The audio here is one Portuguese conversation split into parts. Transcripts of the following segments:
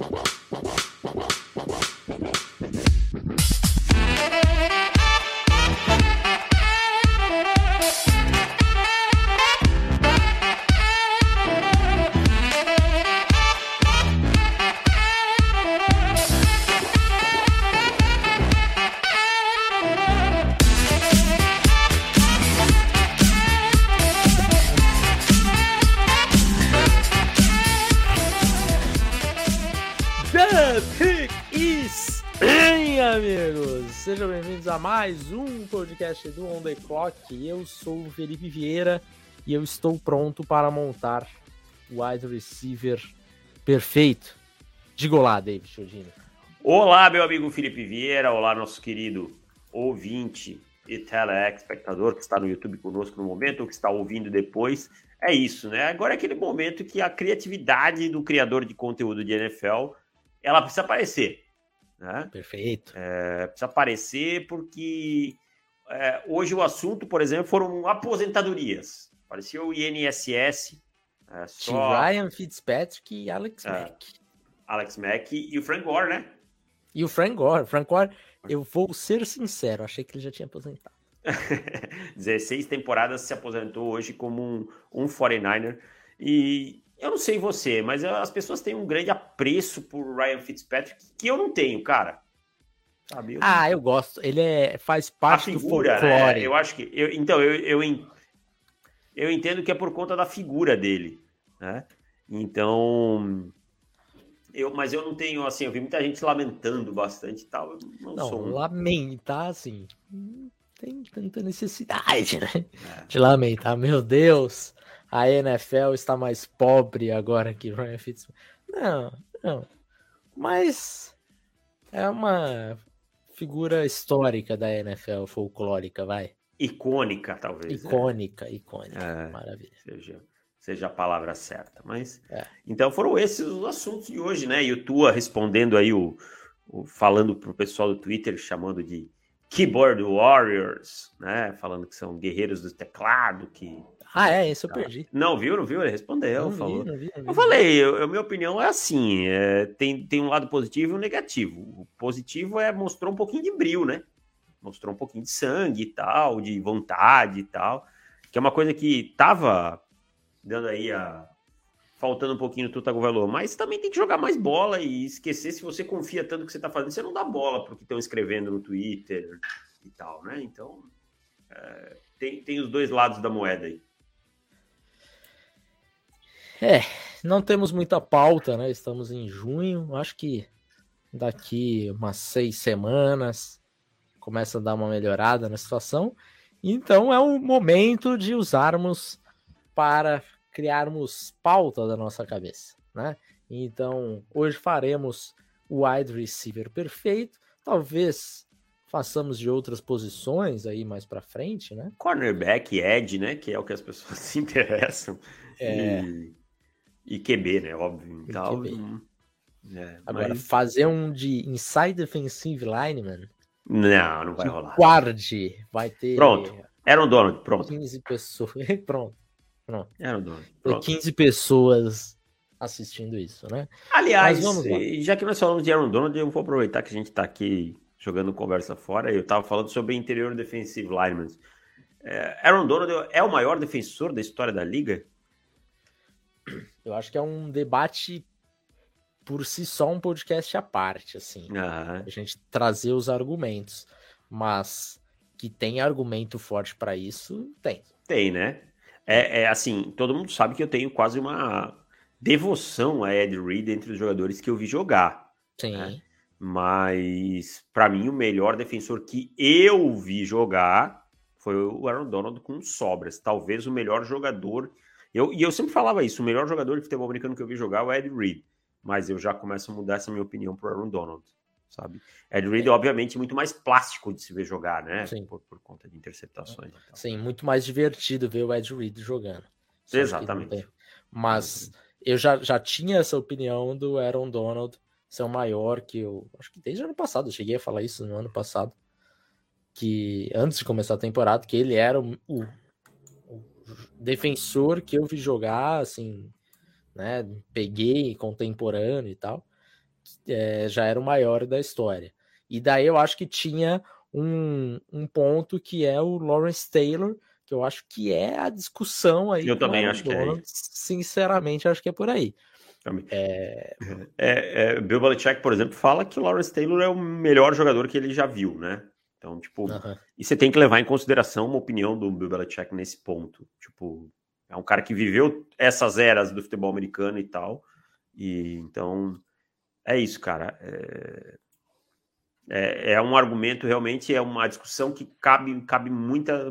The mais um podcast do On The Clock. Eu sou o Felipe Vieira e eu estou pronto para montar o wide receiver perfeito. Diga olá, David Chodini. Olá, meu amigo Felipe Vieira. Olá, nosso querido ouvinte e telespectador que está no YouTube conosco no momento ou que está ouvindo depois. É isso, né? Agora é aquele momento que a criatividade do criador de conteúdo de NFL ela precisa aparecer. Né? Perfeito. É, precisa aparecer porque é, hoje o assunto, por exemplo, foram aposentadorias. Apareceu o INSS. É, só... Ryan Fitzpatrick e Alex é, Mack. Alex Mack e o Frank Gore, né? E o Frank Gore. Frank Gore, eu vou ser sincero, achei que ele já tinha aposentado. 16 temporadas se aposentou hoje como um, um 49er. E eu não sei você, mas as pessoas têm um grande apreço por Ryan Fitzpatrick que eu não tenho, cara. Sabe? Eu ah, eu gosto. Ele é, faz parte figura, do né? folclore. Né? Eu acho que. Eu, então, eu, eu, eu entendo que é por conta da figura dele. Né? Então. Eu, mas eu não tenho, assim, eu vi muita gente lamentando bastante e tal. não, não sou um... lamentar, assim. Tem tanta necessidade, né? É. De lamentar. Meu Deus, a NFL está mais pobre agora que Ryan Fitzpatrick. Não, não. Mas é uma figura histórica da NFL, folclórica, vai. Icônica, talvez. Né? Icônica, né? icônica. É, Maravilha. Seja, seja a palavra certa. Mas é. então foram esses os assuntos de hoje, né? E o Tua respondendo aí o, o falando pro pessoal do Twitter, chamando de keyboard warriors, né? Falando que são guerreiros do teclado, que ah, é, isso eu perdi. Não viu, não viu? Ele respondeu, não falou. Vi, não vi, não vi, eu falei, a minha opinião é assim: é, tem, tem um lado positivo e um negativo. O positivo é mostrou um pouquinho de brilho, né? Mostrou um pouquinho de sangue e tal, de vontade e tal. Que é uma coisa que tava dando aí a. Faltando um pouquinho no Tutagovailoa, mas também tem que jogar mais bola e esquecer se você confia tanto que você tá fazendo, você não dá bola porque estão escrevendo no Twitter e tal, né? Então, é, tem, tem os dois lados da moeda aí. É, não temos muita pauta, né? Estamos em junho. Acho que daqui umas seis semanas começa a dar uma melhorada na situação. Então é o momento de usarmos para criarmos pauta da nossa cabeça, né? Então hoje faremos o wide receiver perfeito. Talvez façamos de outras posições aí mais para frente, né? Cornerback, edge, né? Que é o que as pessoas se interessam. É. E e QB, né? Óbvio. E tal. Hum, é, Agora, mas... fazer um de inside defensive lineman. Não, não vai rolar. Guarde, vai ter. Pronto. Era um Donald, pronto. 15 pessoas. pronto. Pronto. Era um Donald. Pronto. 15 pessoas assistindo isso, né? Aliás, já que nós falamos de Aaron Donald, eu vou aproveitar que a gente está aqui jogando conversa fora. Eu estava falando sobre interior defensive lineman. É, Aaron Donald é o maior defensor da história da liga? Eu acho que é um debate por si só um podcast à parte, assim. Uhum. A gente trazer os argumentos. Mas que tem argumento forte para isso, tem. Tem, né? É, é, assim, todo mundo sabe que eu tenho quase uma devoção a Ed Reed entre os jogadores que eu vi jogar. Sim. Né? Mas, para mim, o melhor defensor que eu vi jogar foi o Aaron Donald com sobras. Talvez o melhor jogador eu, e eu sempre falava isso: o melhor jogador de futebol americano que eu vi jogar é o Ed Reed. Mas eu já começo a mudar essa minha opinião pro Aaron Donald, sabe? Ed Reed, é. obviamente, muito mais plástico de se ver jogar, né? Sim. Por, por conta de interceptações. Sim, muito mais divertido ver o Ed Reed jogando. Exatamente. Mas eu já, já tinha essa opinião do Aaron Donald ser o maior que eu. Acho que desde o ano passado, eu cheguei a falar isso no ano passado. Que antes de começar a temporada, que ele era o, o defensor que eu vi jogar, assim, né? Peguei contemporâneo e tal. é, já era o maior da história. E daí eu acho que tinha um, um ponto que é o Lawrence Taylor, que eu acho que é a discussão aí. Eu também acho que é. Sinceramente, acho que é por aí. É... É, é, Bill Belichick, por exemplo, fala que o Lawrence Taylor é o melhor jogador que ele já viu, né? Então, tipo, e você tem que levar em consideração uma opinião do Bill Belichick nesse ponto. Tipo, é um cara que viveu essas eras do futebol americano e tal. E então, é isso, cara. É, é, é um argumento, realmente, é uma discussão que cabe, cabe muita.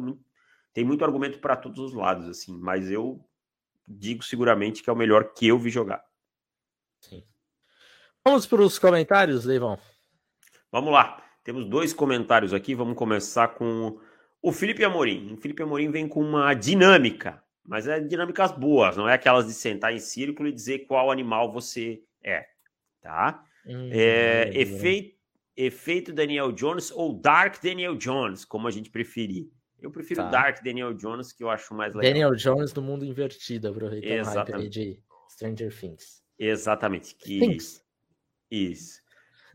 Tem muito argumento para todos os lados, assim, mas eu digo seguramente que é o melhor que eu vi jogar. Sim. Vamos para os comentários, Leivão. Vamos lá. Temos dois comentários aqui. Vamos começar com o Felipe Amorim. O Felipe Amorim vem com uma dinâmica, mas é dinâmicas boas, não é aquelas de sentar em círculo e dizer qual animal você é, tá? Hum, é, efeito, efeito Daniel Jones ou Dark Daniel Jones, como a gente preferir. Eu prefiro tá. Dark Daniel Jones, que eu acho mais legal. Daniel Jones do mundo invertido, aproveitar Exatamente. o de Stranger Things. Exatamente. Que... Things. Isso.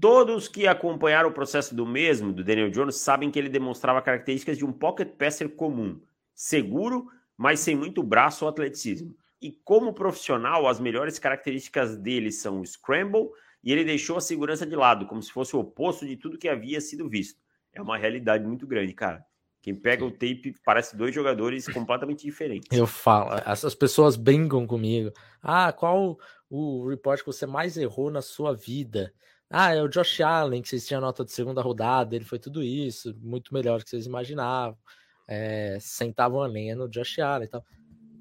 Todos que acompanharam o processo do mesmo, do Daniel Jones, sabem que ele demonstrava características de um pocket passer comum, seguro, mas sem muito braço ou atleticismo. E como profissional, as melhores características dele são o scramble e ele deixou a segurança de lado, como se fosse o oposto de tudo que havia sido visto. É uma realidade muito grande, cara. Quem pega o tape parece dois jogadores completamente diferentes. Eu falo, essas pessoas brincam comigo. Ah, qual o report que você mais errou na sua vida? Ah, é o Josh Allen, que vocês tinham nota de segunda rodada, ele foi tudo isso, muito melhor do que vocês imaginavam. É, sentavam a lenha no Josh Allen e tal.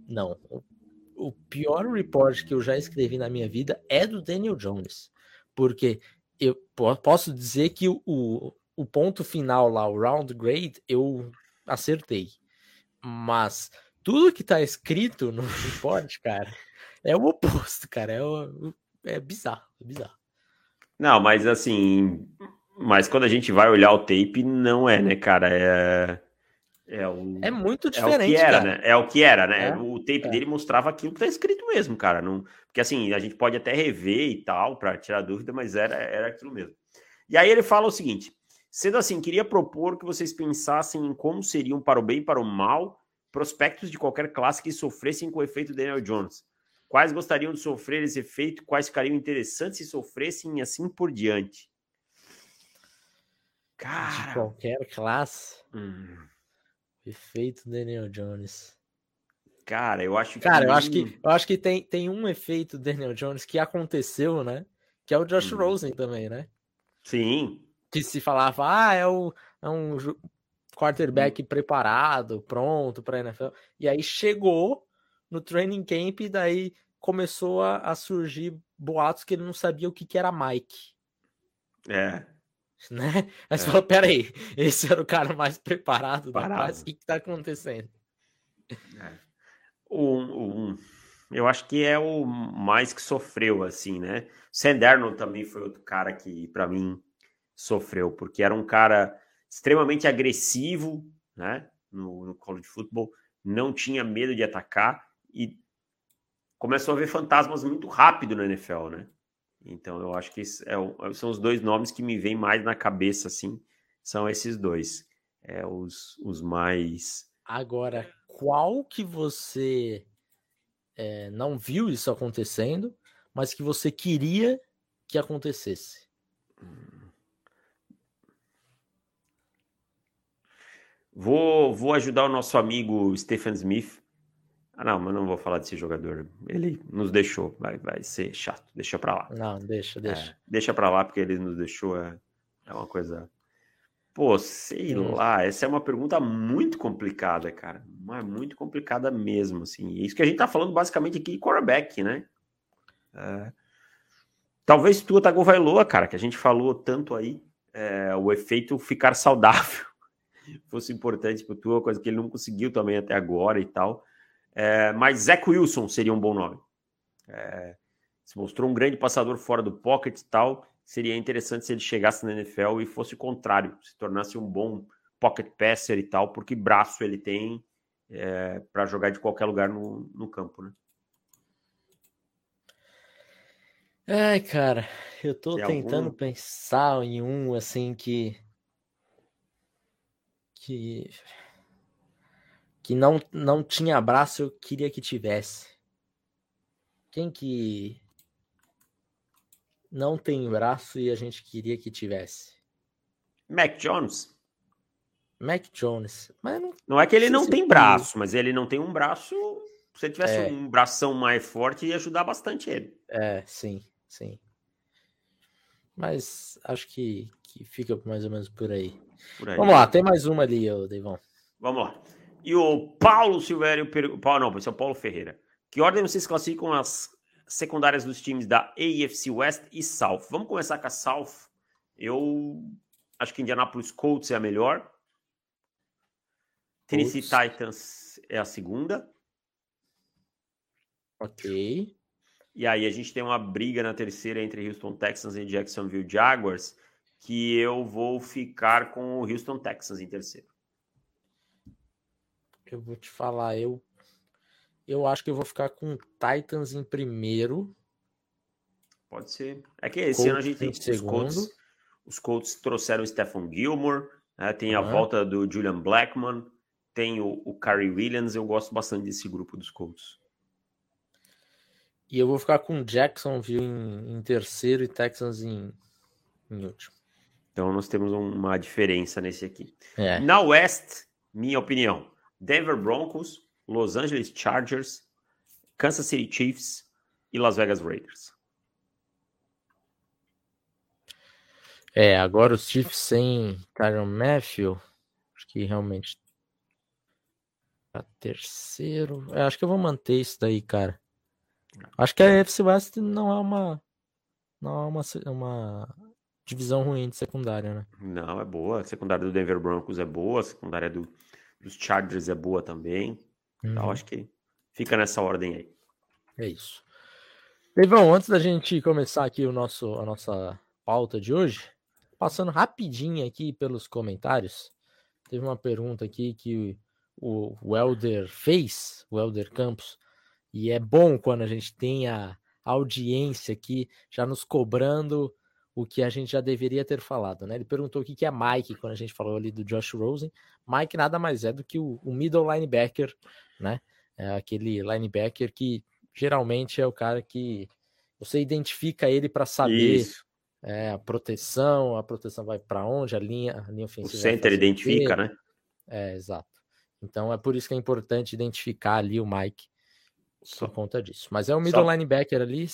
Não, o, o pior report que eu já escrevi na minha vida é do Daniel Jones, porque eu posso dizer que o, o ponto final lá, o round grade, eu acertei. Mas tudo que tá escrito no report, cara, é o oposto, cara. É, o, é bizarro, é bizarro. Não, mas assim, mas quando a gente vai olhar o tape, não é, né, cara? É, é, o, é muito diferente. É o que era, cara. né? É o que era, né? É, o tape é. dele mostrava aquilo que tá escrito mesmo, cara. Não, porque assim, a gente pode até rever e tal, para tirar dúvida, mas era, era aquilo mesmo. E aí ele fala o seguinte: sendo assim, queria propor que vocês pensassem em como seriam para o bem e para o mal prospectos de qualquer classe que sofressem com o efeito Daniel Jones. Quais gostariam de sofrer esse efeito? Quais ficariam interessantes se sofressem e assim por diante? Cara. De qualquer classe. Hum. Efeito Daniel Jones. Cara, eu acho que. Cara, eu acho que, eu acho que tem, tem um efeito Daniel Jones que aconteceu, né? Que é o Josh hum. Rosen também, né? Sim. Que se falava, ah, é, o, é um quarterback hum. preparado, pronto para NFL. E aí chegou no training camp e daí começou a, a, surgir boatos que ele não sabia o que, que era Mike. É. Né? Aí você é. falou, peraí, esse era o cara mais preparado da classe, o que, que tá acontecendo? É. Um, um, eu acho que é o mais que sofreu, assim, né? Sanderno também foi outro cara que, para mim, sofreu, porque era um cara extremamente agressivo, né? No, no college football, não tinha medo de atacar e começou a ver fantasmas muito rápido na NFL, né? Então eu acho que é, são os dois nomes que me vêm mais na cabeça, assim, são esses dois. É, os, os mais. Agora, qual que você é, não viu isso acontecendo, mas que você queria que acontecesse? Vou, vou ajudar o nosso amigo Stephen Smith ah, não, mas não vou falar desse jogador. Ele nos deixou, vai, vai ser chato. Deixa pra lá. Não, deixa, deixa. É, deixa pra lá, porque ele nos deixou. É, é uma coisa. Pô, sei hum. lá. Essa é uma pergunta muito complicada, cara. Mas muito complicada mesmo, assim. É isso que a gente tá falando basicamente aqui quarterback, né? É... Talvez Tua Tagovailoa, cara, que a gente falou tanto aí, é, o efeito ficar saudável fosse importante pro Tua, coisa que ele não conseguiu também até agora e tal. É, mas Zach Wilson seria um bom nome. É, se mostrou um grande passador fora do pocket e tal. Seria interessante se ele chegasse na NFL e fosse o contrário, se tornasse um bom pocket passer e tal, porque braço ele tem é, para jogar de qualquer lugar no, no campo, né? Ai, cara, eu tô Tem tentando algum? pensar em um assim que que que não não tinha braço, eu queria que tivesse. Quem que não tem braço e a gente queria que tivesse? Mac Jones. Mac Jones. Mas não, não é que ele não tem braço, mas ele não tem um braço. Se ele tivesse é. um bração mais forte, ia ajudar bastante ele. É, sim, sim. Mas acho que, que fica mais ou menos por aí. Por aí. Vamos lá, tem mais uma ali, Deivão. Vamos lá. E o Paulo Silvério. Paulo, não, esse é o Paulo Ferreira. Que ordem vocês classificam as secundárias dos times da AFC West e South? Vamos começar com a South. Eu acho que Indianapolis Colts é a melhor. Tennessee Titans é a segunda. Ok. E aí a gente tem uma briga na terceira entre Houston Texans e Jacksonville Jaguars, que eu vou ficar com o Houston Texans em terceiro. Eu vou te falar, eu eu acho que eu vou ficar com Titans em primeiro. Pode ser. É que esse Colts ano a gente tem os Colts. Os Colts trouxeram o Stephen Gilmore, né? tem uhum. a volta do Julian Blackman, tem o, o Kyrie Williams. Eu gosto bastante desse grupo dos Colts. E eu vou ficar com Jacksonville em, em terceiro e Texans em, em, último. Então nós temos uma diferença nesse aqui. É. Na West, minha opinião, Denver Broncos, Los Angeles Chargers, Kansas City Chiefs e Las Vegas Raiders. É, agora os Chiefs sem Tyron Matthew, acho que realmente tá terceiro. Eu acho que eu vou manter isso daí, cara. Acho que a FC West não é uma não é uma, uma divisão ruim de secundária, né? Não, é boa. A secundária do Denver Broncos é boa, a secundária do, dos Chargers é boa também. Então, uhum. Então, acho que fica nessa ordem aí. É isso. Leivão, antes da gente começar aqui o nosso, a nossa pauta de hoje, passando rapidinho aqui pelos comentários, teve uma pergunta aqui que o Welder fez, o Welder Campos, e é bom quando a gente tem a audiência aqui já nos cobrando o que a gente já deveria ter falado, né? Ele perguntou o que é Mike quando a gente falou ali do Josh Rosen. Mike nada mais é do que o, o middle linebacker, né? É aquele linebacker que geralmente é o cara que você identifica ele para saber é, a proteção, a proteção vai para onde, a linha, a linha ofensiva. O center identifica, né? É, exato. Então é por isso que é importante identificar ali o Mike por conta disso. Mas é o middle Só... linebacker ali,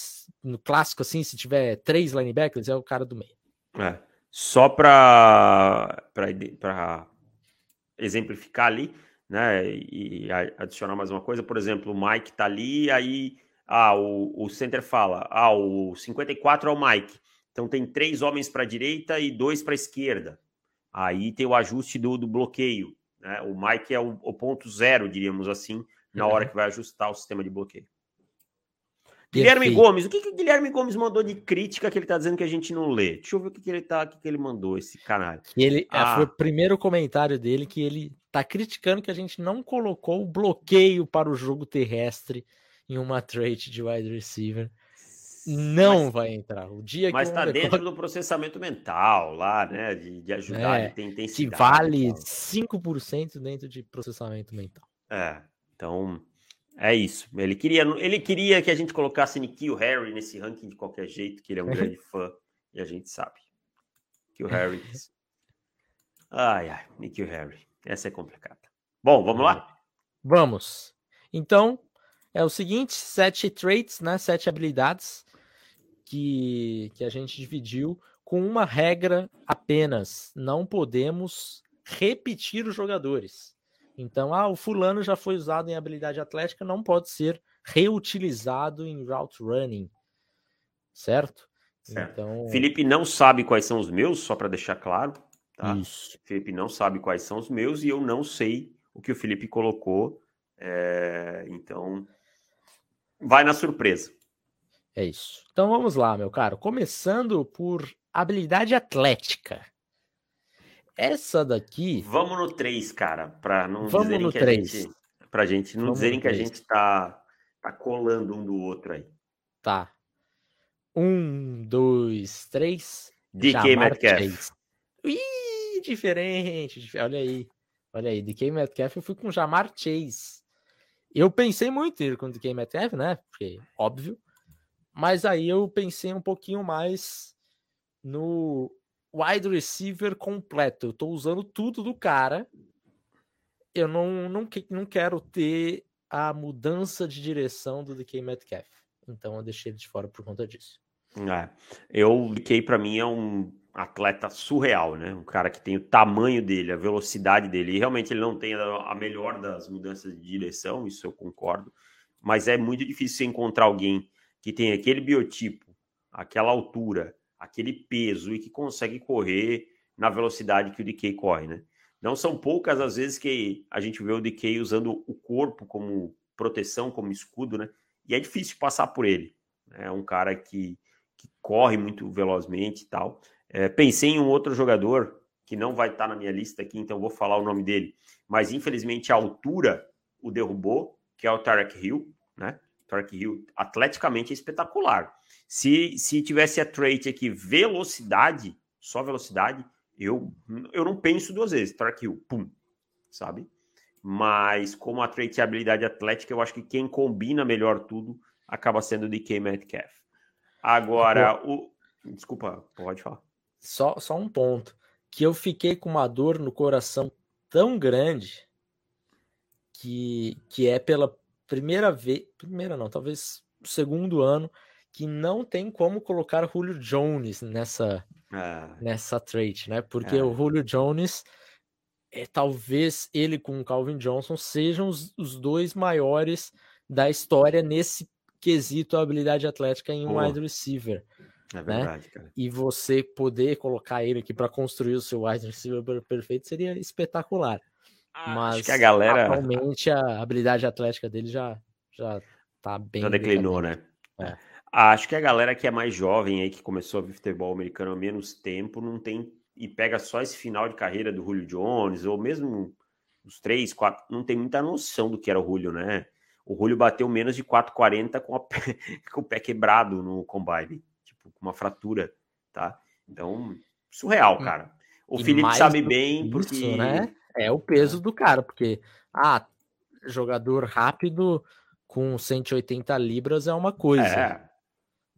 no clássico assim, se tiver três linebackers, é o cara do meio. É. Só para exemplificar ali, né, e adicionar mais uma coisa, por exemplo, o Mike tá ali, aí ah, o, o center fala, ah, o 54 é o Mike, então tem três homens para a direita e dois para a esquerda. Aí tem o ajuste do, do bloqueio, né? O Mike é o, o ponto zero, diríamos assim, na hora que vai ajustar o sistema de bloqueio. Guilherme Perfeito. Gomes, o que, que o Guilherme Gomes mandou de crítica que ele tá dizendo que a gente não lê? Deixa eu ver o que, que ele tá, o que, que ele mandou, esse canal. Ele, é, ah. Foi o primeiro comentário dele que ele tá criticando que a gente não colocou o bloqueio para o jogo terrestre em uma trade de wide receiver. Não mas, vai entrar. O dia mas está dentro do processamento mental lá, né? De, de ajudar, é, de ter intensidade. Que vale 5% dentro de processamento mental. É. Então, é isso. Ele queria, ele queria que a gente colocasse Nikhil Harry nesse ranking de qualquer jeito, que ele é um grande fã, e a gente sabe. O Harry. Ai, ai, Nikhil Harry. Essa é complicada. Bom, vamos lá? Vamos. Então, é o seguinte: sete traits, né? Sete habilidades que, que a gente dividiu com uma regra apenas. Não podemos repetir os jogadores. Então, ah, o fulano já foi usado em habilidade atlética, não pode ser reutilizado em route running, certo? certo. Então, Felipe não sabe quais são os meus, só para deixar claro. Tá? Isso. Felipe não sabe quais são os meus e eu não sei o que o Felipe colocou. É... Então, vai na surpresa. É isso. Então vamos lá, meu caro. Começando por habilidade atlética. Essa daqui. Vamos no 3, cara, para não Vamos dizerem no que 3. a gente. Pra gente não Vamos dizerem que a gente tá, tá colando um do outro aí. Tá. Um, dois, três. DK Metcalf. Ih, diferente. Olha aí. Olha aí, DK Metcalf eu fui com Jamar Chase. Eu pensei muito em ir com o DK Metcalf, né? Porque, óbvio. Mas aí eu pensei um pouquinho mais no wide receiver completo. Eu tô usando tudo do cara. Eu não, não, não quero ter a mudança de direção do DK Metcalf. Então eu deixei ele de fora por conta disso. É, eu, o DK para mim é um atleta surreal, né? Um cara que tem o tamanho dele, a velocidade dele. E realmente ele não tem a melhor das mudanças de direção, isso eu concordo. Mas é muito difícil encontrar alguém que tem aquele biotipo, aquela altura, aquele peso e que consegue correr na velocidade que o DK corre, né? Não são poucas as vezes que a gente vê o DK usando o corpo como proteção, como escudo, né? E é difícil passar por ele. Né? É um cara que, que corre muito velozmente e tal. É, pensei em um outro jogador que não vai estar na minha lista aqui, então vou falar o nome dele. Mas infelizmente a altura o derrubou, que é o Tarek Hill, né? Tarek Hill atleticamente é espetacular. Se, se tivesse a trait aqui velocidade, só velocidade, eu, eu não penso duas vezes. Tarek Hill, pum, sabe? Mas como a trait é habilidade atlética, eu acho que quem combina melhor tudo acaba sendo o DK Metcalf. Agora, o. Desculpa, pode falar. Só, só um ponto. Que eu fiquei com uma dor no coração tão grande que, que é pela primeira vez. Primeira não, talvez segundo ano que não tem como colocar Julio Jones nessa, ah. nessa trade, né? Porque ah. o Julio Jones é, talvez ele com o Calvin Johnson sejam os, os dois maiores da história nesse quesito habilidade atlética em um wide receiver. É né? verdade, né? cara. E você poder colocar ele aqui para construir o seu wide receiver perfeito seria espetacular. Mas acho que a galera atualmente a habilidade atlética dele já já tá bem já declinou, né? É. Acho que a galera que é mais jovem aí que começou a ver futebol americano há menos tempo não tem e pega só esse final de carreira do Julio Jones ou mesmo os três, quatro, não tem muita noção do que era o Julio, né? O Julio bateu menos de 4,40 com, com o pé quebrado no combine com uma fratura, tá? Então, surreal, hum. cara. O e Felipe sabe bem isso, porque né? É o peso do cara, porque ah, jogador rápido com 180 libras é uma coisa, é.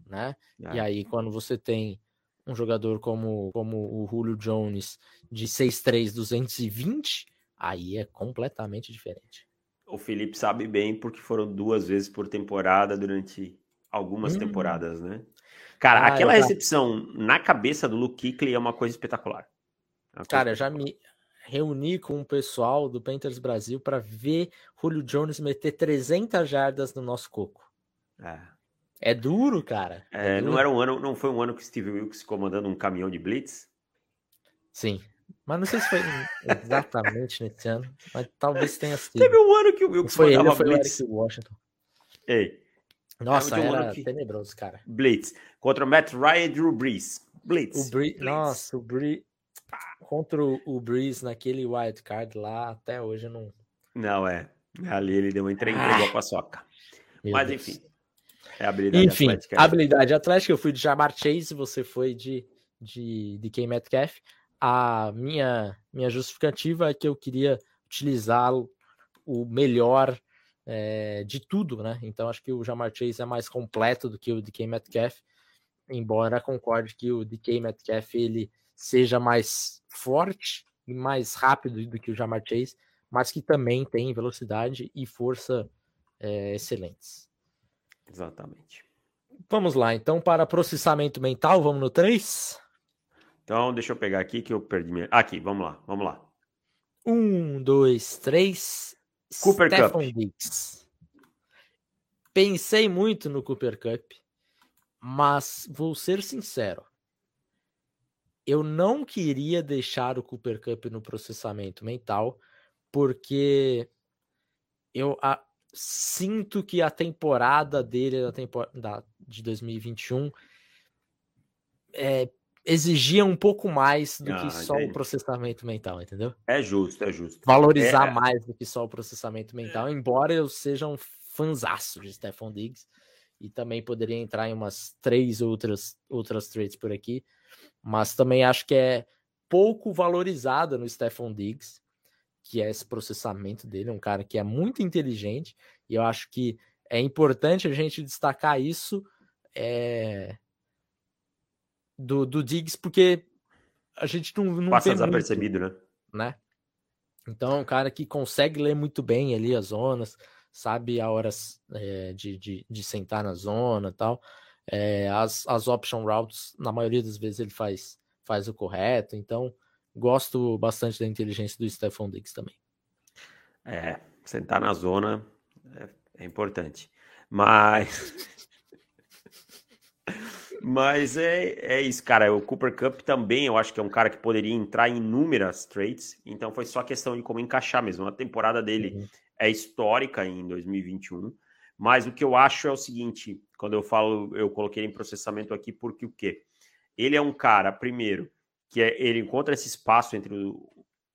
né? É. E aí quando você tem um jogador como, como o Julio Jones de 6'3", 220, aí é completamente diferente. O Felipe sabe bem porque foram duas vezes por temporada durante algumas hum. temporadas, né? Cara, ah, aquela recepção na cabeça do Luke Kuechly é uma coisa espetacular. É uma Cara, já me reuni com o pessoal do Panthers Brasil para ver Julio Jones meter 300 jardas no nosso coco. É. É duro, cara. É, é duro. Não era um ano, não foi um ano que Steve Wilkes comandando um caminhão de blitz? Sim. Mas não sei se foi exatamente nesse ano, mas talvez tenha sido. Teve um ano que o Wilkes foi ele, foi blitz. o Eric Washington. Ei, nossa, é era que... tenebroso, cara. Blitz. Contra o Matt Ryan e Drew Brees. Blitz. O Blitz. Nossa, o Brees. Contra o Brees naquele wild card lá, até hoje não. Não, é. Ali ele deu uma entrega ah. a paçoca. Mas Deus. enfim. É habilidade enfim, atlética. Habilidade atlética. Eu fui de Jamar Chase, você foi de, de, de K. Metcalf. A minha, minha justificativa é que eu queria utilizá-lo o melhor é, de tudo, né? Então acho que o Jamar Chase é mais completo do que o DK Metcalf, embora concorde que o DK Metcalf ele seja mais forte e mais rápido do que o Jamar Chase, mas que também tem velocidade e força é, excelentes. Exatamente. Vamos lá, então, para processamento mental, vamos no 3? Então, deixa eu pegar aqui que eu perdi minha. Aqui, vamos lá, vamos lá. Um, dois, três. Cooper Stephon Cup. Diggs. Pensei muito no Cooper Cup, mas vou ser sincero. Eu não queria deixar o Cooper Cup no processamento mental, porque eu a, sinto que a temporada dele da temporada de 2021 é, exigia um pouco mais do ah, que só entendi. o processamento mental, entendeu? É justo, é justo. Valorizar é... mais do que só o processamento mental, embora eu seja um fanzaço de Stephon Diggs e também poderia entrar em umas três outras, outras trades por aqui, mas também acho que é pouco valorizada no Stephon Diggs, que é esse processamento dele, um cara que é muito inteligente, e eu acho que é importante a gente destacar isso é, do, do Diggs, porque a gente não, não Passa desapercebido, né? né? Então, é um cara que consegue ler muito bem ali as zonas, sabe a horas é, de, de, de, sentar na zona e tal. É, as, as option routes, na maioria das vezes, ele faz, faz o correto. Então, gosto bastante da inteligência do Stephon Diggs também. É, sentar na zona é, é importante. Mas. Mas é, é isso, cara. O Cooper Cup também, eu acho que é um cara que poderia entrar em inúmeras trades. Então foi só questão de como encaixar mesmo. A temporada dele uhum. é histórica em 2021. Mas o que eu acho é o seguinte: quando eu falo, eu coloquei em processamento aqui, porque o quê? Ele é um cara, primeiro, que é, ele encontra esse espaço entre o,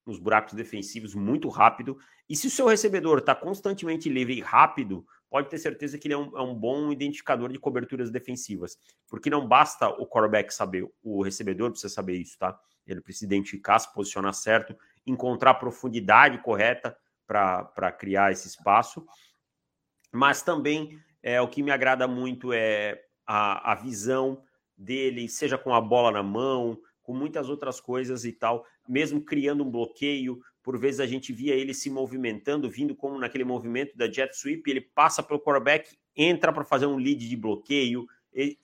os buracos defensivos muito rápido. E se o seu recebedor está constantemente livre e rápido, pode ter certeza que ele é um, é um, bom identificador de coberturas defensivas. Porque não basta o quarterback saber, o recebedor precisa saber isso, tá? Ele precisa identificar, se posicionar certo, encontrar a profundidade correta para criar esse espaço. Mas também é, o que me agrada muito é a, a visão dele, seja com a bola na mão, com muitas outras coisas e tal, mesmo criando um bloqueio, por vezes a gente via ele se movimentando, vindo como naquele movimento da jet sweep, ele passa pelo quarterback, entra para fazer um lead de bloqueio.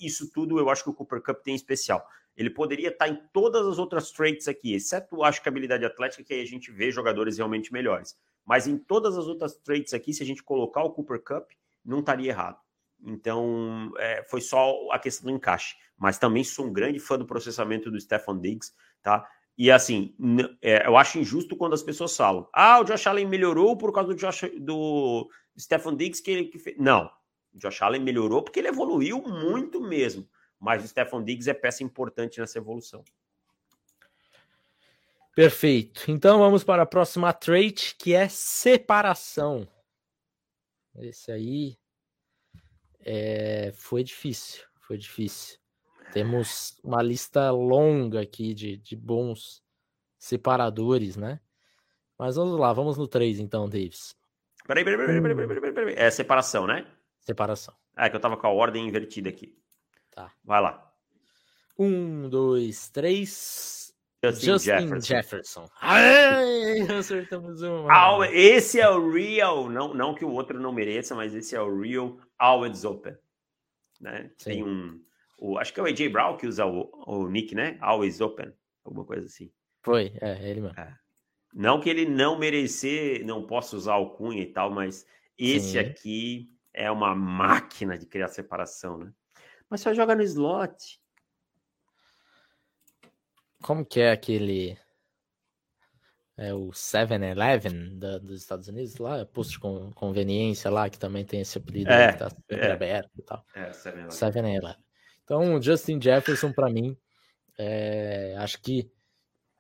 Isso tudo eu acho que o Cooper Cup tem especial. Ele poderia estar tá em todas as outras traits aqui, exceto acho que habilidade atlética, que aí a gente vê jogadores realmente melhores. Mas em todas as outras traits aqui, se a gente colocar o Cooper Cup, não estaria errado. Então, é, foi só a questão do encaixe. Mas também sou um grande fã do processamento do Stefan Diggs, tá? E assim, é, eu acho injusto quando as pessoas falam: ah, o Josh Allen melhorou por causa do, Josh, do Stephen Diggs que ele que fez. Não, o Josh Allen melhorou porque ele evoluiu muito mesmo. Mas o Stephen Diggs é peça importante nessa evolução. Perfeito. Então vamos para a próxima trait, que é separação. Esse aí é... foi difícil, foi difícil. Temos uma lista longa aqui de, de bons separadores, né? Mas vamos lá, vamos no 3 então, Davis. Peraí, peraí, peraí, peraí, peraí, peraí, peraí. É separação, né? Separação. É que eu tava com a ordem invertida aqui. Tá. Vai lá. Um, dois, três. Justin, Justin Jefferson. Jefferson. Ai, acertamos um. Esse é o real, não, não que o outro não mereça, mas esse é o real always open. Né? Tem um o, acho que é o AJ Brown que usa o, o nick, né? Always Open, alguma coisa assim. Foi, é, ele mesmo. É. Não que ele não merecer, não possa usar o cunha e tal, mas esse Sim. aqui é uma máquina de criar separação, né? Mas só joga no slot. Como que é aquele é o 7-Eleven dos Estados Unidos lá, é posto de conveniência lá, que também tem esse apelido é, que tá sempre é, aberto e tal. É, 7-Eleven. 7-Eleven. Então, Justin Jefferson, para mim, é, acho que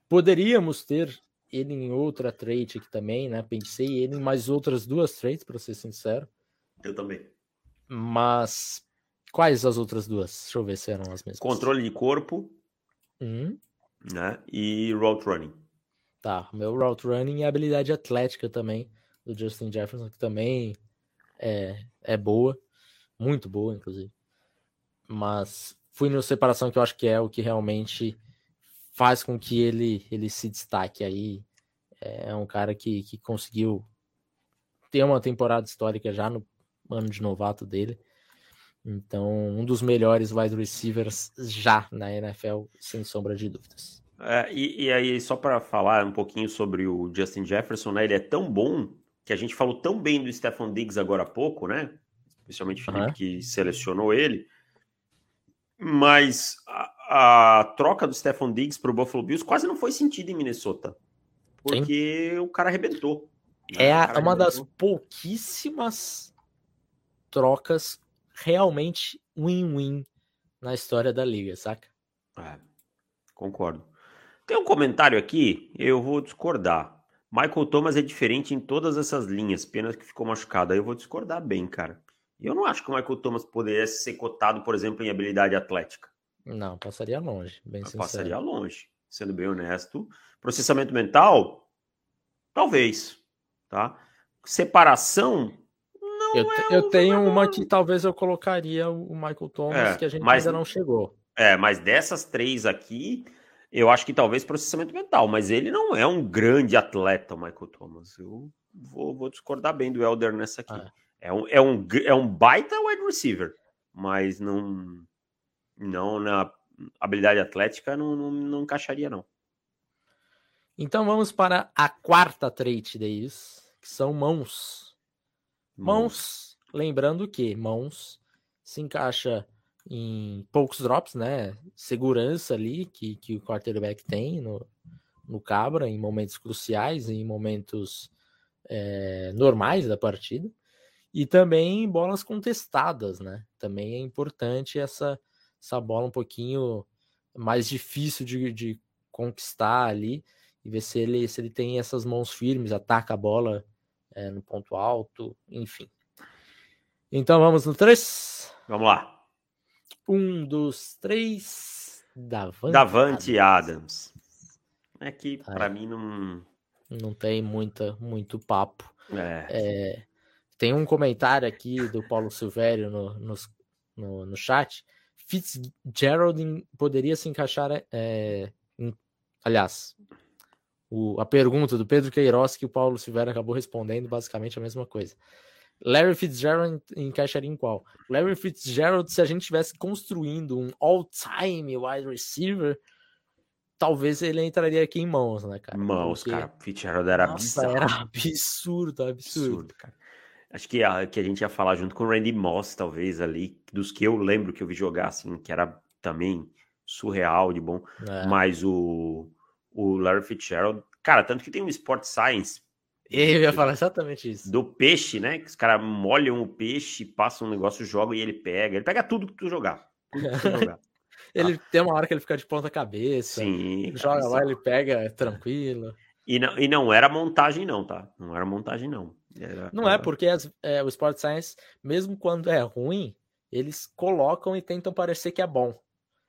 poderíamos ter ele em outra trade aqui também, né? Pensei ele em mais outras duas trades, para ser sincero. Eu também. Mas quais as outras duas? Deixa eu ver se eram as mesmas. Controle de corpo hum. Né? e route running. Tá, meu route running e habilidade atlética também do Justin Jefferson, que também é, é boa, muito boa, inclusive mas fui no separação que eu acho que é o que realmente faz com que ele, ele se destaque aí. É um cara que, que conseguiu ter uma temporada histórica já no ano de novato dele. Então, um dos melhores wide receivers já na NFL, sem sombra de dúvidas. É, e, e, aí, só para falar um pouquinho sobre o Justin Jefferson, né? Ele é tão bom que a gente falou tão bem do Stephon Diggs agora há pouco, né? Especialmente o Felipe uhum. que selecionou ele. Mas a, a troca do Stephon Diggs para o Buffalo Bills quase não foi sentida em Minnesota. Porque Sim. o cara arrebentou. Né? É uma das pouquíssimas trocas realmente win-win na história da liga, saca? É, concordo. Tem um comentário aqui, eu vou discordar. Michael Thomas é diferente em todas essas linhas, pena que ficou machucado. Aí eu vou discordar bem, cara. E eu não acho que o Michael Thomas poderia ser cotado, por exemplo, em habilidade atlética. Não, passaria longe, bem sincero. Passaria longe, sendo bem honesto. Processamento mental, talvez, tá? Separação, eu, é eu tenho uma que talvez eu colocaria o Michael Thomas, é, que a gente mas, ainda não chegou. É, mas dessas três aqui, eu acho que talvez processamento mental, mas ele não é um grande atleta, o Michael Thomas. Eu vou, vou discordar bem do Elder nessa aqui. Ah. É, um, é, um, é um baita wide receiver, mas não, não na habilidade atlética não, não, não encaixaria, não. Então vamos para a quarta trait deles, que são mãos. Mãos, lembrando que mãos se encaixa em poucos drops, né? Segurança ali que, que o quarterback tem no, no Cabra em momentos cruciais, em momentos é, normais da partida. E também bolas contestadas, né? Também é importante essa, essa bola um pouquinho mais difícil de, de conquistar ali e ver se ele, se ele tem essas mãos firmes, ataca a bola é, no ponto alto, enfim. Então vamos no 3? Vamos lá. Um dos três. Davante, Davante Adams. É que tá. para mim não. Não tem muita, muito papo. É. é. tem um comentário aqui do Paulo Silvério no, no, no, no chat. Fitzgerald poderia se encaixar. É, em, aliás, o, a pergunta do Pedro Queiroz que o Paulo Silvério acabou respondendo basicamente a mesma coisa. Larry Fitzgerald encaixaria em qual? Larry Fitzgerald, se a gente estivesse construindo um all-time wide receiver, talvez ele entraria aqui em mãos, né, cara? Mãos, Porque... cara. Fitzgerald era Nossa, bizarro. Era absurdo, absurdo. absurdo cara. Acho que, a, que a gente ia falar junto com o Randy Moss, talvez, ali, dos que eu lembro que eu vi jogar, assim, que era também surreal de bom. É. Mas o, o Larry Fitzgerald, cara, tanto que tem um Sport Science eu ia falar exatamente isso. Do peixe, né? Que os caras molham o peixe, passam um negócio, jogam e ele pega. Ele pega tudo que tu jogar. Tudo que tu jogar. ele tá. tem uma hora que ele fica de ponta cabeça. Sim. Joga lá, ele pega tranquilo. E não, e não era montagem, não, tá? Não era montagem, não. Era, não é, porque as, é, o Sport Science, mesmo quando é ruim, eles colocam e tentam parecer que é bom.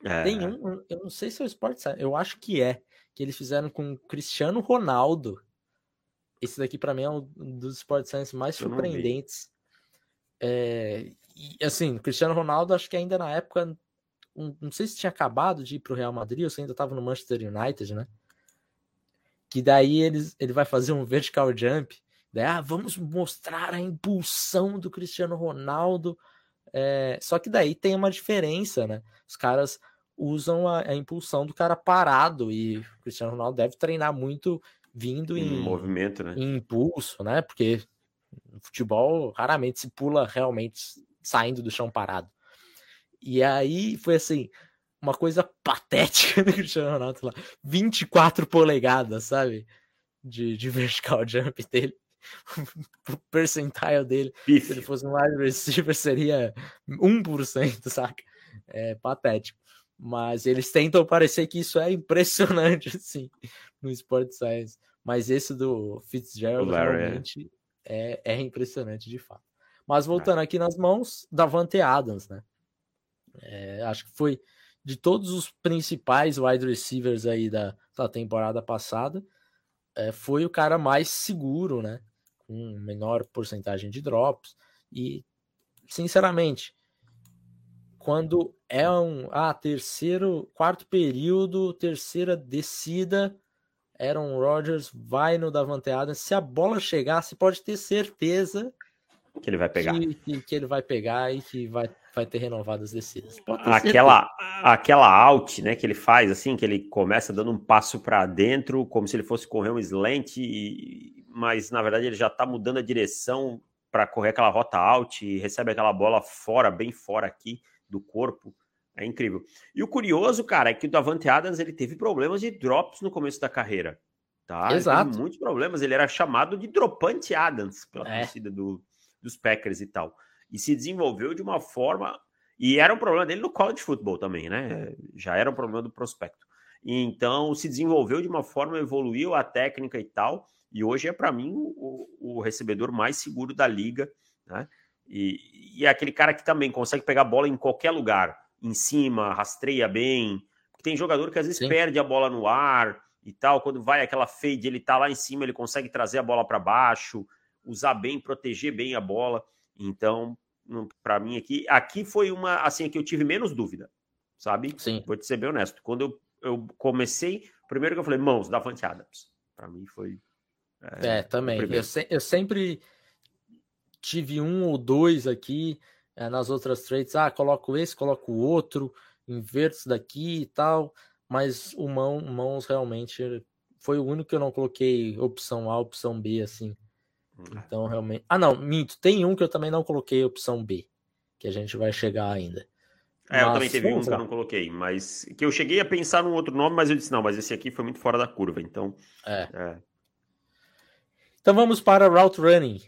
É. Tem um, eu não sei se é o Sport Science, eu acho que é, que eles fizeram com o Cristiano Ronaldo esse daqui, para mim, é um dos Sport Science mais surpreendentes. É, e, assim, Cristiano Ronaldo, acho que ainda na época, um, não sei se tinha acabado de ir para o Real Madrid ou se ainda estava no Manchester United, né? Que daí ele, ele vai fazer um vertical jump. Daí, ah, vamos mostrar a impulsão do Cristiano Ronaldo. É, só que daí tem uma diferença, né? Os caras usam a, a impulsão do cara parado e o Cristiano Ronaldo deve treinar muito vindo em, em movimento, né? Em impulso, né? Porque no futebol raramente se pula realmente saindo do chão parado. E aí foi assim, uma coisa patética do Cristiano Ronaldo, lá, 24 polegadas, sabe? De, de vertical jump dele. o percentile dele, se ele fosse um wide receiver, seria 1%, saca? É patético. Mas eles tentam parecer que isso é impressionante, assim, no Sport Science. Mas esse do Fitzgerald Larry, é. realmente é. É, é impressionante, de fato. Mas voltando aqui nas mãos, Davante Adams, né? É, acho que foi de todos os principais wide receivers aí da, da temporada passada, é, foi o cara mais seguro, né? Com menor porcentagem de drops. E, sinceramente, quando é um ah, terceiro, quarto período, terceira descida, Aaron Rodgers vai no Davante Adams. Se a bola chegar, você pode ter certeza que ele vai pegar. Que, que, que ele vai pegar e que vai, vai ter renovadas descidas. Aquela, aquela out, né, que ele faz assim, que ele começa dando um passo para dentro, como se ele fosse correr um slant, e, mas na verdade ele já está mudando a direção para correr aquela rota out e recebe aquela bola fora, bem fora aqui do corpo. É incrível. E o curioso, cara, é que o Davante Adams ele teve problemas de drops no começo da carreira. Tá? Exato. muitos problemas. Ele era chamado de dropante Adams pela é. torcida do, dos Packers e tal. E se desenvolveu de uma forma. E era um problema dele no college football também, né? Já era um problema do prospecto. E então se desenvolveu de uma forma, evoluiu a técnica e tal. E hoje é, para mim, o, o recebedor mais seguro da liga, né? E, e é aquele cara que também consegue pegar a bola em qualquer lugar, em cima, rastreia bem. Tem jogador que às vezes Sim. perde a bola no ar e tal. Quando vai aquela fade, ele tá lá em cima, ele consegue trazer a bola para baixo, usar bem, proteger bem a bola. Então, para mim aqui, aqui foi uma assim que eu tive menos dúvida, sabe? Sim. Vou te ser bem honesto. Quando eu, eu comecei, primeiro que eu falei, mãos, Davante Adams. Para mim foi. É, é também. Eu, se, eu, sempre tive um ou dois aqui é, nas outras trades. Ah, coloco esse, coloco o outro, inverto daqui e tal. Mas o mão, mãos realmente foi o único que eu não coloquei opção A, opção B, assim. Hum. Então, realmente. Ah, não, minto. Tem um que eu também não coloquei opção B, que a gente vai chegar ainda. É, mas, eu também teve um que eu não coloquei, mas que eu cheguei a pensar num outro nome, mas eu disse, não, mas esse aqui foi muito fora da curva, então. É. é. Então vamos para route running.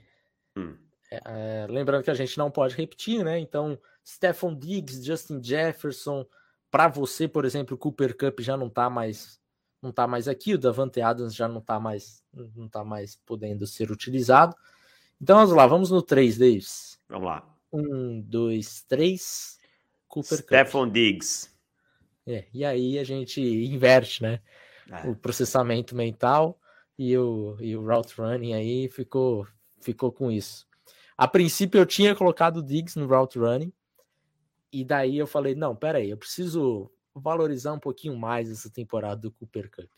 Hum. É, é, lembrando que a gente não pode repetir, né? Então, Stephon Diggs, Justin Jefferson, para você, por exemplo, o Cooper Cup já não tá mais não tá mais aqui, o Davante Adams já não tá mais não tá mais podendo ser utilizado. Então vamos lá, vamos no 3, Davis. Vamos lá. Um, dois, três. Cooper Stephon Cup. Diggs. É, e aí a gente inverte, né? É. O processamento mental e o, e o route running aí ficou, ficou com isso. A princípio eu tinha colocado o Diggs no route running, e daí eu falei, não, peraí, eu preciso valorizar um pouquinho mais essa temporada do Cooper Cup.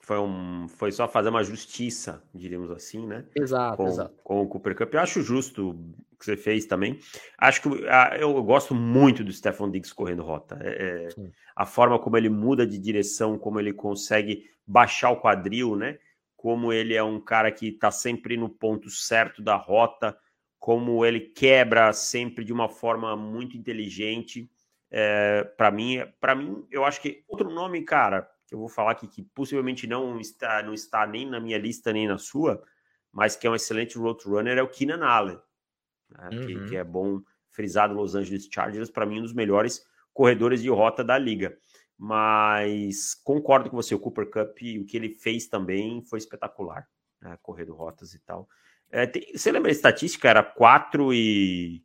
Foi, um, foi só fazer uma justiça, diríamos assim, né? Exato, com, exato. Com o Cooper Cup. Eu acho justo o que você fez também. Acho que a, eu gosto muito do Stefan Diggs correndo rota. É, é a forma como ele muda de direção, como ele consegue baixar o quadril, né? Como ele é um cara que está sempre no ponto certo da rota, como ele quebra sempre de uma forma muito inteligente. É, para mim, para mim, eu acho que outro nome, cara, que eu vou falar aqui que possivelmente não está, não está nem na minha lista nem na sua, mas que é um excelente roadrunner é o Keenan Allen, né, uhum. que, que, é bom frisado Los Angeles Chargers, para mim um dos melhores corredores de rota da liga. Mas concordo com você, o Cooper Cup, o que ele fez também foi espetacular, né, correndo rotas e tal. É, tem, você lembra a estatística? Era 4 e.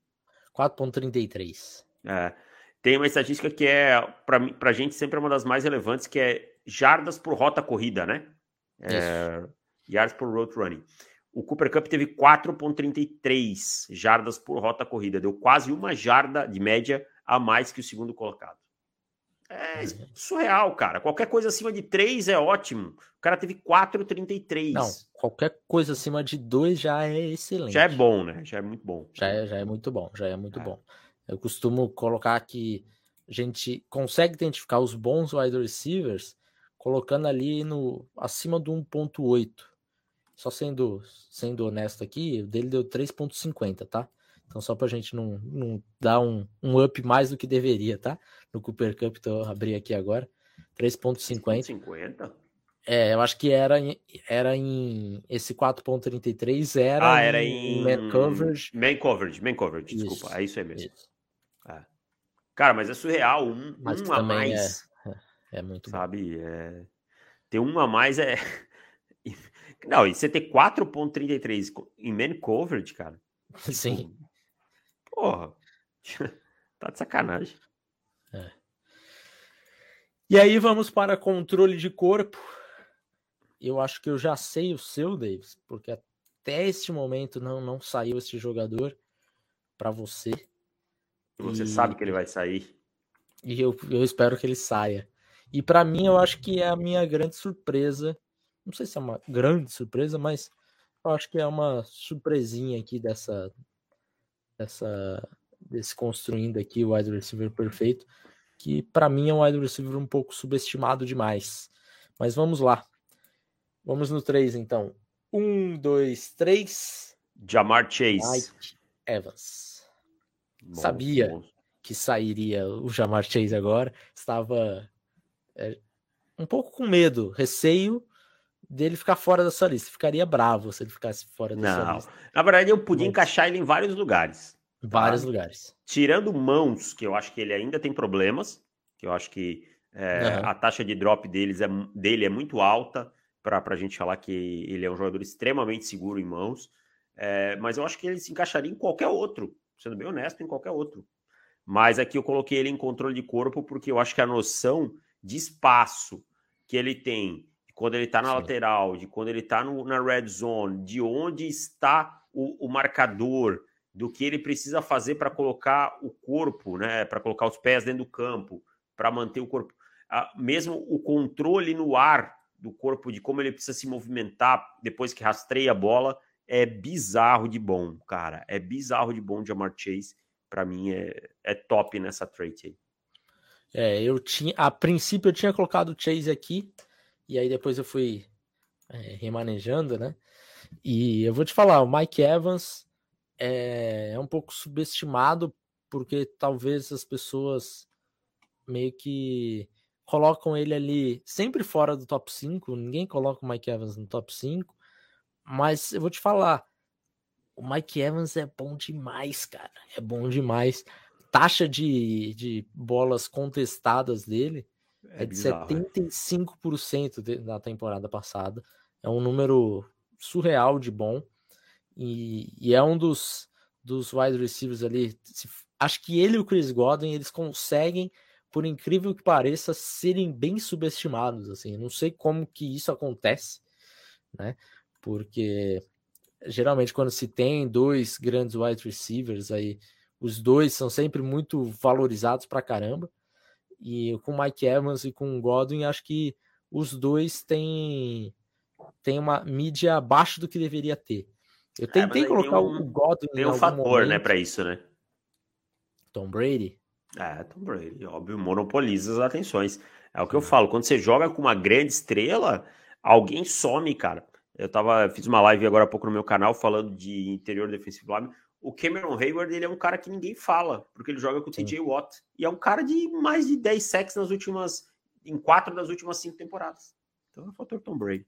4,33. É, tem uma estatística que é, para a gente, sempre é uma das mais relevantes, que é jardas por rota corrida, né? É, yards por road running. O Cooper Cup teve 4,33 jardas por rota corrida, deu quase uma jarda de média a mais que o segundo colocado. É surreal, cara. Qualquer coisa acima de 3 é ótimo. O cara teve 4,33. Não, qualquer coisa acima de 2 já é excelente. Já é bom, né? Já é muito bom. Já é, já é muito bom, já é muito é. bom. Eu costumo colocar que a gente consegue identificar os bons wide receivers colocando ali no acima do 1.8. Só sendo, sendo honesto aqui, o dele deu 3.50, tá? Então, só para a gente não, não dar um, um up mais do que deveria, tá? No Cooper Cup, então eu abri aqui agora. 3,50. 50? É, eu acho que era em, era em. Esse 4,33 era, ah, era em, em man coverage. Man coverage, man coverage, isso, desculpa. É isso aí mesmo. Isso. É. Cara, mas é surreal. Um, mas um a mais. É, é, é muito Sabe? É... Ter um a mais é. Não, e você ter 4,33 em man coverage, cara. Sim. Porra. tá de sacanagem. É. E aí vamos para controle de corpo. Eu acho que eu já sei o seu, Davis, porque até este momento não, não saiu esse jogador para você. Você e... sabe que ele vai sair. E eu, eu espero que ele saia. E para mim, eu acho que é a minha grande surpresa. Não sei se é uma grande surpresa, mas eu acho que é uma surpresinha aqui dessa, dessa desse construindo aqui o wide receiver perfeito, que para mim é um wide receiver um pouco subestimado demais. Mas vamos lá. Vamos no 3 então. Um, dois, três. Jamar Chase. Mike Evans. Bom, Sabia bom. que sairia o Jamar Chase agora. Estava é, um pouco com medo, receio dele ficar fora da sua lista. Ficaria bravo se ele ficasse fora da Não. sua lista. Na verdade, eu podia encaixar ele em vários lugares. Vários tá? lugares. Tirando mãos, que eu acho que ele ainda tem problemas, que eu acho que é, uhum. a taxa de drop deles é, dele é muito alta para a gente falar que ele é um jogador extremamente seguro em mãos. É, mas eu acho que ele se encaixaria em qualquer outro, sendo bem honesto, em qualquer outro. Mas aqui eu coloquei ele em controle de corpo porque eu acho que a noção de espaço que ele tem, quando ele está na Sim. lateral, de quando ele está na red zone, de onde está o, o marcador, do que ele precisa fazer para colocar o corpo, né, para colocar os pés dentro do campo, para manter o corpo, ah, mesmo o controle no ar do corpo, de como ele precisa se movimentar depois que rastreia a bola, é bizarro de bom, cara. É bizarro de bom Jamar Chase. Para mim é, é top nessa trade aí. É, eu tinha, a princípio eu tinha colocado o Chase aqui, e aí depois eu fui é, remanejando, né? E eu vou te falar, o Mike Evans é, é um pouco subestimado, porque talvez as pessoas meio que colocam ele ali sempre fora do top 5. Ninguém coloca o Mike Evans no top 5. Mas eu vou te falar, o Mike Evans é bom demais, cara. É bom demais taxa de, de bolas contestadas dele é, é de bizarro, 75% de, na temporada passada. É um número surreal de bom. E, e é um dos, dos wide receivers ali. Se, acho que ele e o Chris Godwin eles conseguem, por incrível que pareça, serem bem subestimados. Assim, não sei como que isso acontece, né? Porque geralmente quando se tem dois grandes wide receivers aí os dois são sempre muito valorizados pra caramba. E com Mike Evans e com Godwin, acho que os dois têm, têm uma mídia abaixo do que deveria ter. Eu é, tentei é, colocar um, o Godwin. Tem um fator, né, momento. né, para isso, né? Tom Brady. É, Tom Brady, óbvio, monopoliza as atenções. É o que eu falo, quando você joga com uma grande estrela, alguém some, cara. Eu tava, fiz uma live agora há pouco no meu canal falando de interior defensivo o Cameron Hayward ele é um cara que ninguém fala, porque ele joga com o TJ Watt. E é um cara de mais de 10 sacks nas últimas. em quatro das últimas cinco temporadas. Então é o fator Tom Brady.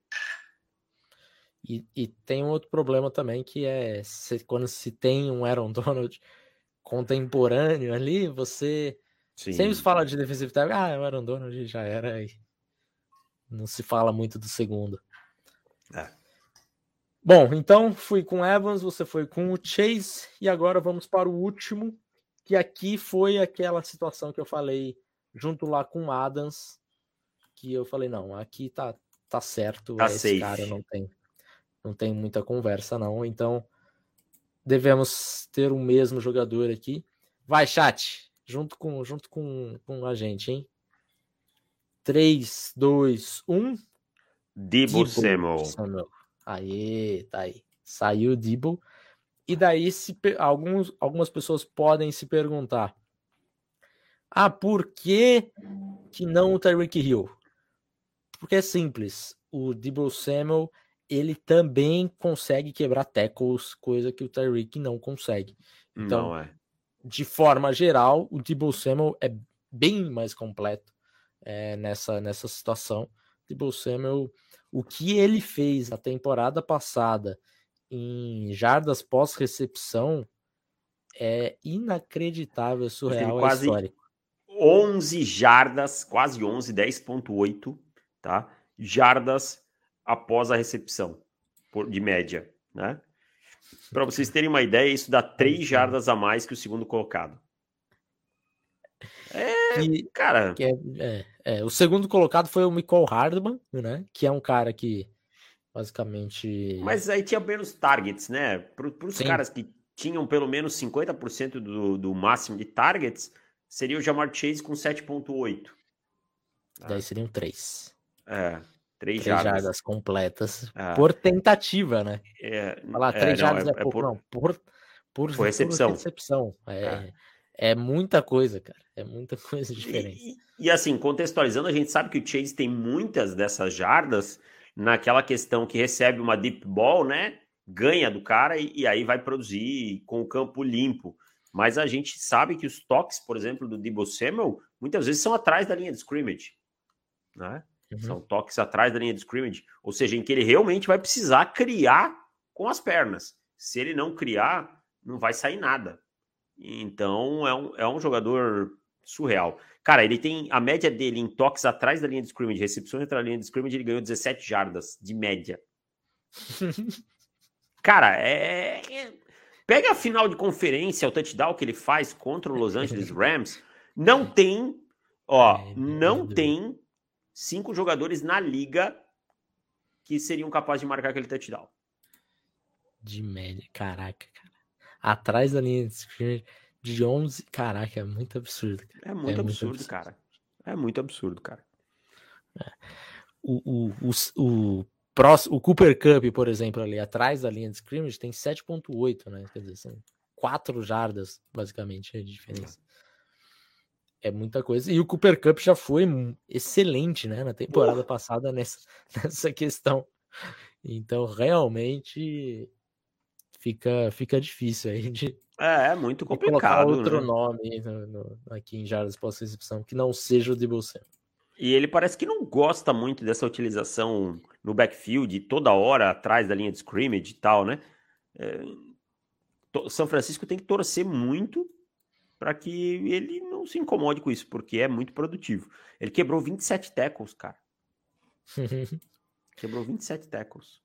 E, e, tem um outro problema também que é se, quando se tem um Aaron Donald contemporâneo ali, você Sim. sempre fala de defensive tackle, ah, o Aaron Donald já era aí. Não se fala muito do segundo. É. Bom, então fui com Evans, você foi com o Chase, e agora vamos para o último, que aqui foi aquela situação que eu falei junto lá com Adams, que eu falei, não, aqui tá, tá certo, tá esse safe. cara não tem, não tem muita conversa não, então devemos ter o mesmo jogador aqui. Vai, chat, junto com, junto com, com a gente, hein? 3, 2, 1. Debo Samuel. Aí, tá aí. Saiu o Debo. E daí se, alguns, algumas pessoas podem se perguntar: ah, por que, que não o Tyreek Hill? Porque é simples. O Debo Samuel ele também consegue quebrar tackles, coisa que o Tyreek não consegue. Então, não é. de forma geral, o Debo Samuel é bem mais completo é, nessa, nessa situação. Debo Samuel o que ele fez a temporada passada em jardas pós-recepção é inacreditável, surreal, é histórico. 11 jardas, quase 11, 10.8, tá? Jardas após a recepção, por, de média, né? Para vocês terem uma ideia, isso dá 3 jardas a mais que o segundo colocado. É, que, cara. Que é, é, é, o segundo colocado foi o Michael Hardman, né? Que é um cara que basicamente. Mas aí tinha menos targets, né? Para os caras que tinham pelo menos 50% do, do máximo de targets, seria o Jamar Chase com 7,8. Daí seriam 3. É. 3 jardas. jardas completas é. por tentativa, né? É, Falar 3 é, jardas é, é, pouco, por, não. Por, por, por recepção. Por recepção. É, é. Muita coisa, cara. É muita coisa diferente. E, e, assim, contextualizando, a gente sabe que o Chase tem muitas dessas jardas naquela questão que recebe uma deep ball, né? Ganha do cara e, e aí vai produzir com o campo limpo. Mas a gente sabe que os toques, por exemplo, do Debo Samuel, muitas vezes são atrás da linha de scrimmage. Né? Uhum. São toques atrás da linha de scrimmage. Ou seja, em que ele realmente vai precisar criar com as pernas. Se ele não criar, não vai sair nada. Então é um, é um jogador surreal. Cara, ele tem a média dele em toques atrás da linha de scrimmage, recepções atrás da linha de scrimmage, ele ganhou 17 jardas de média. Cara, é, é... Pega a final de conferência, o touchdown que ele faz contra o Los Angeles Rams. Não tem, ó, é, não tem cinco jogadores na liga que seriam capazes de marcar aquele touchdown. De média, caraca, cara. Atrás da linha de scrimmage de 11, caraca, é muito absurdo. Cara. É, muito, é absurdo, muito absurdo, cara. É muito absurdo, cara. É. O, o, o, o, próximo, o Cooper Cup, por exemplo, ali atrás da linha de scrimmage, tem 7.8, né? Quer dizer, são 4 jardas, basicamente, de diferença. É muita coisa. E o Cooper Cup já foi excelente, né? Na temporada passada nessa, nessa questão. Então, realmente fica, fica difícil aí de. É, é muito complicado. Colocar outro né? nome no, no, aqui em jardas pós-recepção que não seja o de Samuel. E ele parece que não gosta muito dessa utilização no backfield, toda hora atrás da linha de scrimmage e tal, né? É, São Francisco tem que torcer muito para que ele não se incomode com isso, porque é muito produtivo. Ele quebrou 27 tackles, cara. quebrou 27 tackles.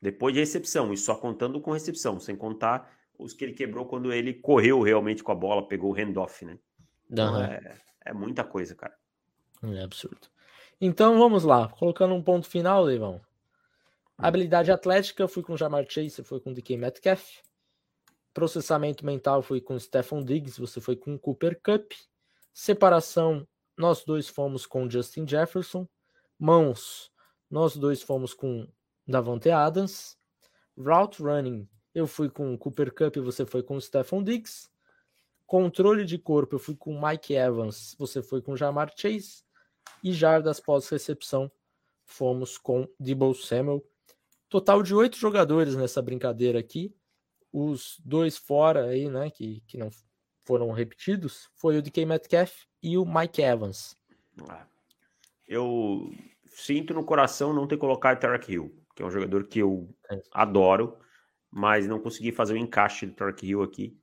Depois de recepção, e só contando com recepção, sem contar os que ele quebrou quando ele correu realmente com a bola, pegou o handoff, né? Então, é, é muita coisa, cara. É absurdo. Então vamos lá, colocando um ponto final, Leivão. Hum. Habilidade atlética, fui com Jamar Chase, foi com DK Metcalf. Processamento mental, fui com Stephon Diggs, você foi com Cooper Cup. Separação, nós dois fomos com Justin Jefferson. Mãos, nós dois fomos com Davante Adams. Route running, eu fui com Cooper Cup e você foi com Stephon Diggs. Controle de corpo, eu fui com Mike Evans, você foi com Jamar Chase. E jardas pós-recepção, fomos com Debo Samuel. Total de oito jogadores nessa brincadeira aqui. Os dois fora aí, né, que, que não foram repetidos, foi o DK Metcalf e o Mike Evans. Ah, eu sinto no coração não ter colocado Tarek Hill, que é um jogador que eu é. adoro, mas não consegui fazer o encaixe do Tarek Hill aqui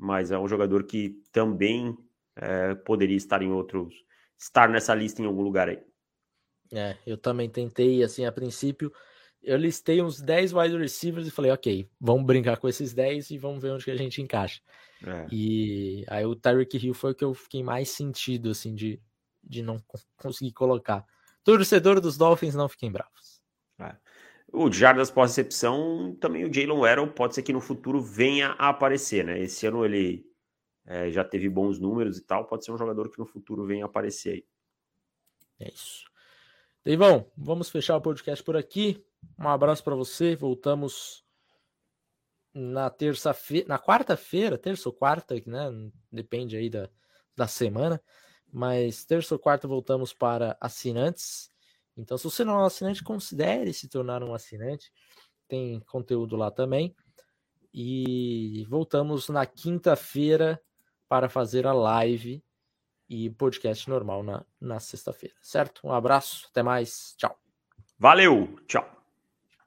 mas é um jogador que também é, poderia estar em outros, estar nessa lista em algum lugar aí. É, eu também tentei, assim, a princípio, eu listei uns 10 wide receivers e falei, ok, vamos brincar com esses 10 e vamos ver onde que a gente encaixa. É. E aí o Tyreek Hill foi o que eu fiquei mais sentido, assim, de, de não conseguir colocar. Torcedor dos Dolphins, não fiquem bravos. O Jardas pós-recepção, também o Jalen Waddle pode ser que no futuro venha a aparecer, né? Esse ano ele é, já teve bons números e tal, pode ser um jogador que no futuro venha a aparecer aí. É isso. Deivão, vamos fechar o podcast por aqui. Um abraço para você. Voltamos na terça-feira, na quarta-feira, terça ou quarta, né? Depende aí da, da semana. Mas terça ou quarta voltamos para assinantes. Então, se você não é um assinante, considere se tornar um assinante. Tem conteúdo lá também. E voltamos na quinta-feira para fazer a live e podcast normal na, na sexta-feira, certo? Um abraço, até mais, tchau. Valeu, tchau.